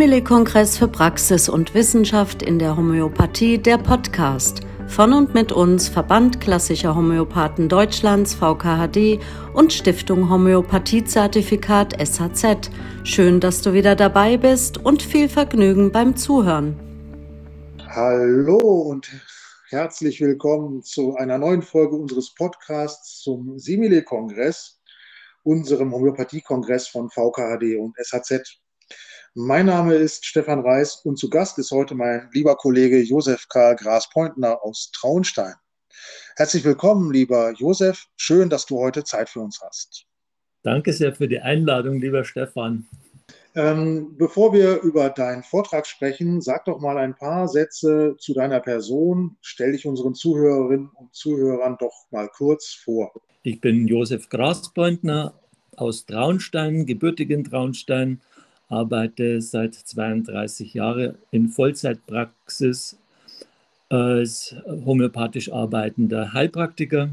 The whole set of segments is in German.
Simile-Kongress für Praxis und Wissenschaft in der Homöopathie, der Podcast. Von und mit uns Verband Klassischer Homöopathen Deutschlands VKHD und Stiftung Homöopathiezertifikat SHZ. Schön, dass du wieder dabei bist und viel Vergnügen beim Zuhören. Hallo und herzlich willkommen zu einer neuen Folge unseres Podcasts zum Simile-Kongress, unserem Homöopathie-Kongress von VKHD und SHZ. Mein Name ist Stefan Reis und zu Gast ist heute mein lieber Kollege Josef Karl Gras-Pointner aus Traunstein. Herzlich willkommen, lieber Josef. Schön, dass du heute Zeit für uns hast. Danke sehr für die Einladung, lieber Stefan. Ähm, bevor wir über deinen Vortrag sprechen, sag doch mal ein paar Sätze zu deiner Person. Stell dich unseren Zuhörerinnen und Zuhörern doch mal kurz vor. Ich bin Josef Graspointner aus Traunstein, gebürtig in Traunstein, arbeite seit 32 Jahren in Vollzeitpraxis als homöopathisch arbeitender Heilpraktiker,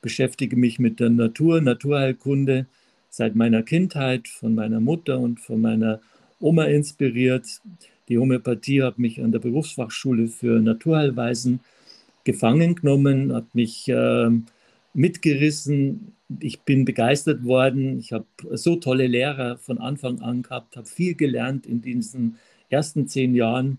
beschäftige mich mit der Natur, Naturheilkunde seit meiner Kindheit, von meiner Mutter und von meiner Oma inspiriert. Die Homöopathie hat mich an der Berufsfachschule für Naturheilweisen gefangen genommen, hat mich äh, mitgerissen ich bin begeistert worden. Ich habe so tolle Lehrer von Anfang an gehabt, habe viel gelernt in diesen ersten zehn Jahren,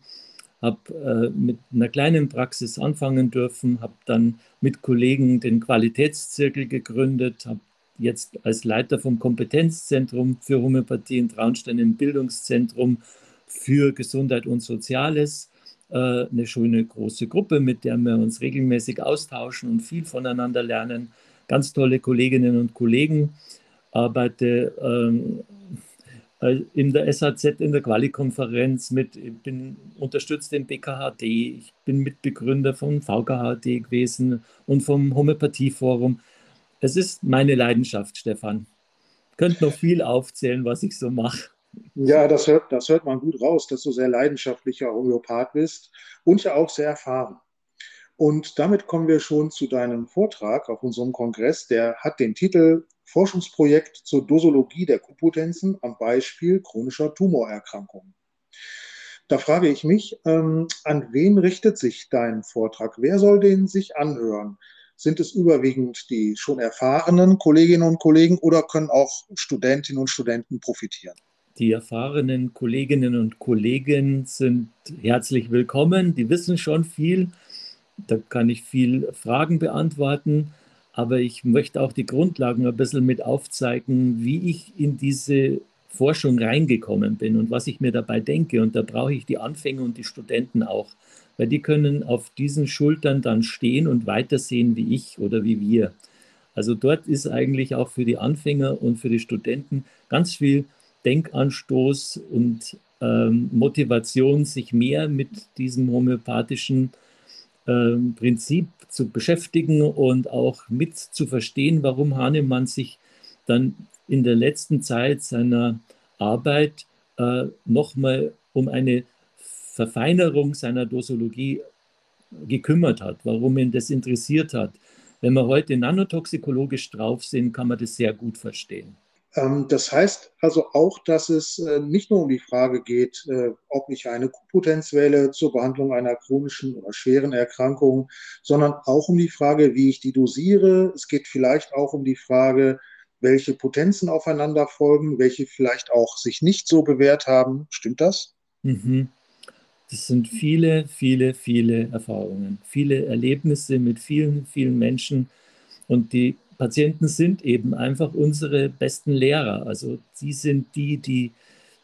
habe äh, mit einer kleinen Praxis anfangen dürfen, habe dann mit Kollegen den Qualitätszirkel gegründet, habe jetzt als Leiter vom Kompetenzzentrum für Homöopathie in Traunstein im Bildungszentrum für Gesundheit und Soziales äh, eine schöne große Gruppe, mit der wir uns regelmäßig austauschen und viel voneinander lernen ganz tolle Kolleginnen und Kollegen, arbeite ähm, äh, in der SAZ, in der Quali-Konferenz mit, ich bin unterstützt im BKHD, ich bin Mitbegründer vom VKHD gewesen und vom Homöopathieforum. Es ist meine Leidenschaft, Stefan. Könnt noch viel aufzählen, was ich so mache. Ja, das hört, das hört man gut raus, dass du sehr leidenschaftlicher Homöopath bist und ja auch sehr erfahren. Und damit kommen wir schon zu deinem Vortrag auf unserem Kongress. Der hat den Titel Forschungsprojekt zur Dosologie der Q-Potenzen am Beispiel chronischer Tumorerkrankungen. Da frage ich mich, ähm, an wen richtet sich dein Vortrag? Wer soll den sich anhören? Sind es überwiegend die schon erfahrenen Kolleginnen und Kollegen oder können auch Studentinnen und Studenten profitieren? Die erfahrenen Kolleginnen und Kollegen sind herzlich willkommen. Die wissen schon viel da kann ich viel Fragen beantworten, aber ich möchte auch die Grundlagen ein bisschen mit aufzeigen, wie ich in diese Forschung reingekommen bin und was ich mir dabei denke. Und da brauche ich die Anfänger und die Studenten auch, weil die können auf diesen Schultern dann stehen und weitersehen wie ich oder wie wir. Also dort ist eigentlich auch für die Anfänger und für die Studenten ganz viel Denkanstoß und ähm, Motivation, sich mehr mit diesem homöopathischen ähm, Prinzip zu beschäftigen und auch mit zu verstehen, warum Hahnemann sich dann in der letzten Zeit seiner Arbeit äh, nochmal um eine Verfeinerung seiner Dosologie gekümmert hat, warum ihn das interessiert hat. Wenn wir heute nanotoxikologisch drauf sind, kann man das sehr gut verstehen. Ähm, das heißt also auch, dass es äh, nicht nur um die Frage geht, äh, ob ich eine Q-Potenz wähle zur Behandlung einer chronischen oder schweren Erkrankung, sondern auch um die Frage, wie ich die dosiere. Es geht vielleicht auch um die Frage, welche Potenzen aufeinander folgen, welche vielleicht auch sich nicht so bewährt haben. Stimmt das? Mhm. Das sind viele, viele, viele Erfahrungen, viele Erlebnisse mit vielen, vielen Menschen. Und die Patienten sind eben einfach unsere besten Lehrer. Also sie sind die, die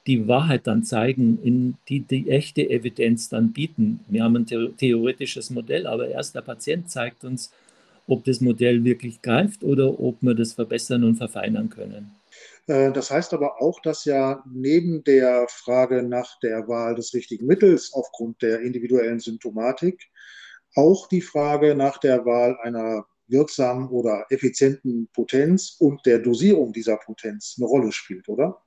die Wahrheit dann zeigen, in die die echte Evidenz dann bieten. Wir haben ein theoretisches Modell, aber erst der Patient zeigt uns, ob das Modell wirklich greift oder ob wir das verbessern und verfeinern können. Äh, das heißt aber auch, dass ja neben der Frage nach der Wahl des richtigen Mittels aufgrund der individuellen Symptomatik auch die Frage nach der Wahl einer wirksamen oder effizienten Potenz und der Dosierung dieser Potenz eine Rolle spielt, oder?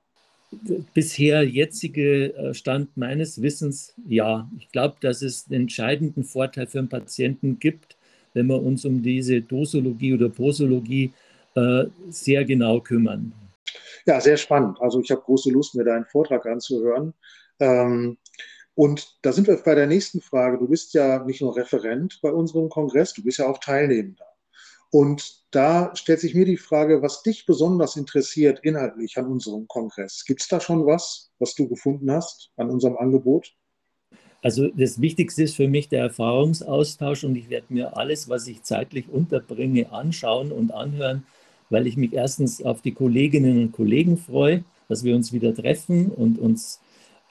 Bisher jetzige äh, Stand meines Wissens ja. Ich glaube, dass es einen entscheidenden Vorteil für einen Patienten gibt, wenn wir uns um diese Dosologie oder Posologie äh, sehr genau kümmern. Ja, sehr spannend. Also ich habe große Lust, mir deinen Vortrag anzuhören. Ähm, und da sind wir bei der nächsten Frage. Du bist ja nicht nur Referent bei unserem Kongress, du bist ja auch Teilnehmender. Und da stellt sich mir die Frage, was dich besonders interessiert inhaltlich an unserem Kongress. Gibt es da schon was, was du gefunden hast an unserem Angebot? Also das Wichtigste ist für mich der Erfahrungsaustausch und ich werde mir alles, was ich zeitlich unterbringe, anschauen und anhören, weil ich mich erstens auf die Kolleginnen und Kollegen freue, dass wir uns wieder treffen und uns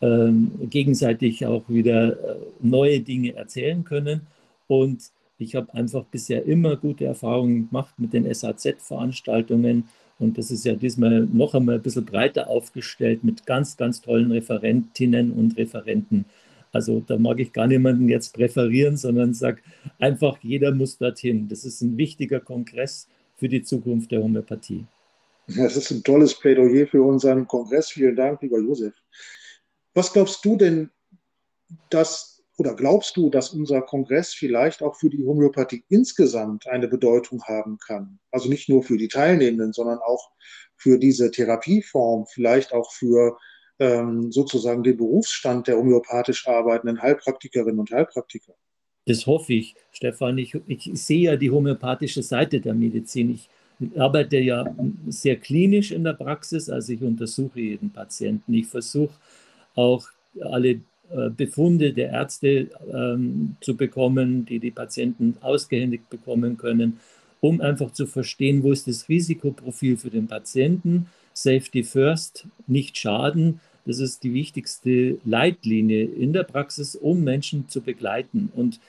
ähm, gegenseitig auch wieder äh, neue Dinge erzählen können. Und ich habe einfach bisher immer gute Erfahrungen gemacht mit den SAZ-Veranstaltungen. Und das ist ja diesmal noch einmal ein bisschen breiter aufgestellt mit ganz, ganz tollen Referentinnen und Referenten. Also da mag ich gar niemanden jetzt präferieren, sondern sage einfach, jeder muss dorthin. Das ist ein wichtiger Kongress für die Zukunft der Homöopathie. Das ist ein tolles Plädoyer für unseren Kongress. Vielen Dank, lieber Josef. Was glaubst du denn, dass oder glaubst du, dass unser Kongress vielleicht auch für die Homöopathie insgesamt eine Bedeutung haben kann? Also nicht nur für die Teilnehmenden, sondern auch für diese Therapieform, vielleicht auch für ähm, sozusagen den Berufsstand der homöopathisch arbeitenden Heilpraktikerinnen und Heilpraktiker. Das hoffe ich, Stefan. Ich, ich sehe ja die homöopathische Seite der Medizin. Ich arbeite ja sehr klinisch in der Praxis, also ich untersuche jeden Patienten. Ich versuche auch alle Befunde der Ärzte ähm, zu bekommen, die die Patienten ausgehändigt bekommen können, um einfach zu verstehen, wo ist das Risikoprofil für den Patienten. Safety first, nicht schaden. Das ist die wichtigste Leitlinie in der Praxis, um Menschen zu begleiten. Und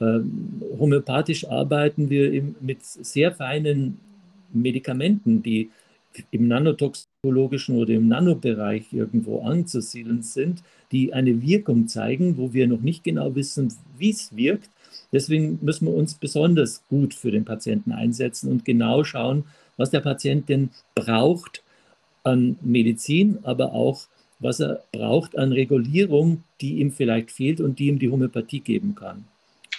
ähm, homöopathisch arbeiten wir mit sehr feinen Medikamenten, die im nanotoxikologischen oder im Nanobereich irgendwo anzusiedeln sind, die eine Wirkung zeigen, wo wir noch nicht genau wissen, wie es wirkt. Deswegen müssen wir uns besonders gut für den Patienten einsetzen und genau schauen, was der Patient denn braucht an Medizin, aber auch was er braucht an Regulierung, die ihm vielleicht fehlt und die ihm die Homöopathie geben kann.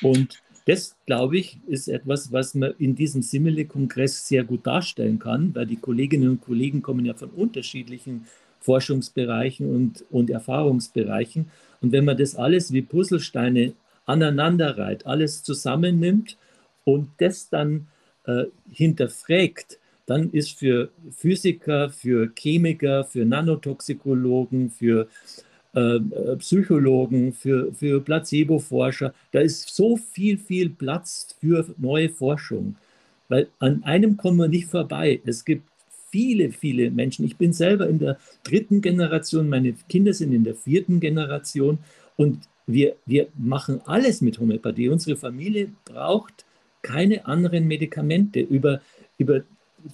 Und das, glaube ich, ist etwas, was man in diesem Simile-Kongress sehr gut darstellen kann, weil die Kolleginnen und Kollegen kommen ja von unterschiedlichen Forschungsbereichen und, und Erfahrungsbereichen. Und wenn man das alles wie Puzzlesteine aneinanderreiht, alles zusammennimmt und das dann äh, hinterfragt, dann ist für Physiker, für Chemiker, für Nanotoxikologen, für äh, Psychologen, für, für Placebo-Forscher. Da ist so viel, viel Platz für neue Forschung. Weil an einem kommen wir nicht vorbei. Es gibt viele, viele Menschen. Ich bin selber in der dritten Generation, meine Kinder sind in der vierten Generation und wir, wir machen alles mit Homöopathie. Unsere Familie braucht keine anderen Medikamente über, über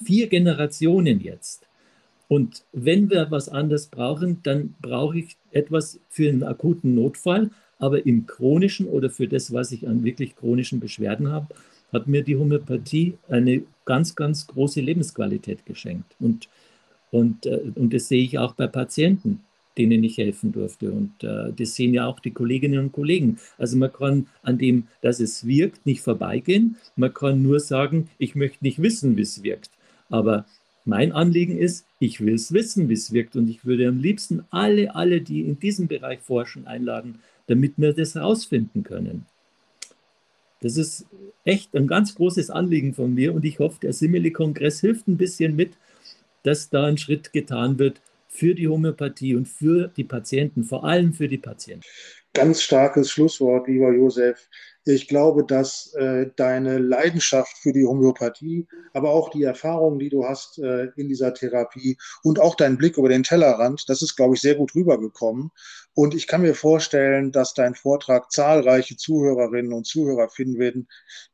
vier Generationen jetzt. Und wenn wir was anderes brauchen, dann brauche ich etwas für einen akuten Notfall, aber im chronischen oder für das, was ich an wirklich chronischen Beschwerden habe, hat mir die Homöopathie eine ganz, ganz große Lebensqualität geschenkt. Und, und, äh, und das sehe ich auch bei Patienten, denen ich helfen durfte. Und äh, das sehen ja auch die Kolleginnen und Kollegen. Also man kann an dem, dass es wirkt, nicht vorbeigehen. Man kann nur sagen, ich möchte nicht wissen, wie es wirkt. Aber mein Anliegen ist, ich will es wissen, wie es wirkt und ich würde am liebsten alle, alle, die in diesem Bereich forschen, einladen, damit wir das herausfinden können. Das ist echt ein ganz großes Anliegen von mir und ich hoffe, der Simile-Kongress hilft ein bisschen mit, dass da ein Schritt getan wird für die Homöopathie und für die Patienten, vor allem für die Patienten. Ganz starkes Schlusswort, lieber Josef. Ich glaube, dass äh, deine Leidenschaft für die Homöopathie, aber auch die Erfahrungen, die du hast äh, in dieser Therapie und auch dein Blick über den Tellerrand, das ist, glaube ich, sehr gut rübergekommen. Und ich kann mir vorstellen, dass dein Vortrag zahlreiche Zuhörerinnen und Zuhörer finden, werden,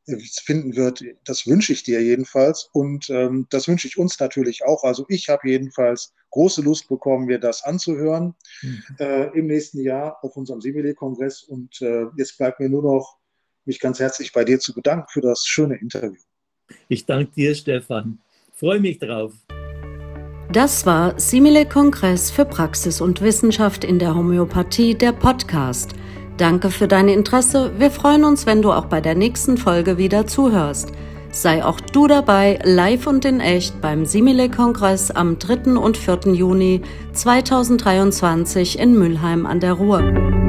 äh, finden wird. Das wünsche ich dir jedenfalls. Und ähm, das wünsche ich uns natürlich auch. Also ich habe jedenfalls große Lust bekommen, mir das anzuhören mhm. äh, im nächsten Jahr auf unserem Simile-Kongress. Und äh, jetzt bleibt mir nur noch mich ganz herzlich bei dir zu bedanken für das schöne Interview. Ich danke dir, Stefan. Freue mich drauf. Das war Simile Kongress für Praxis und Wissenschaft in der Homöopathie, der Podcast. Danke für dein Interesse. Wir freuen uns, wenn du auch bei der nächsten Folge wieder zuhörst. Sei auch du dabei, live und in echt beim Simile-Kongress am 3. und 4. Juni 2023 in Mülheim an der Ruhr.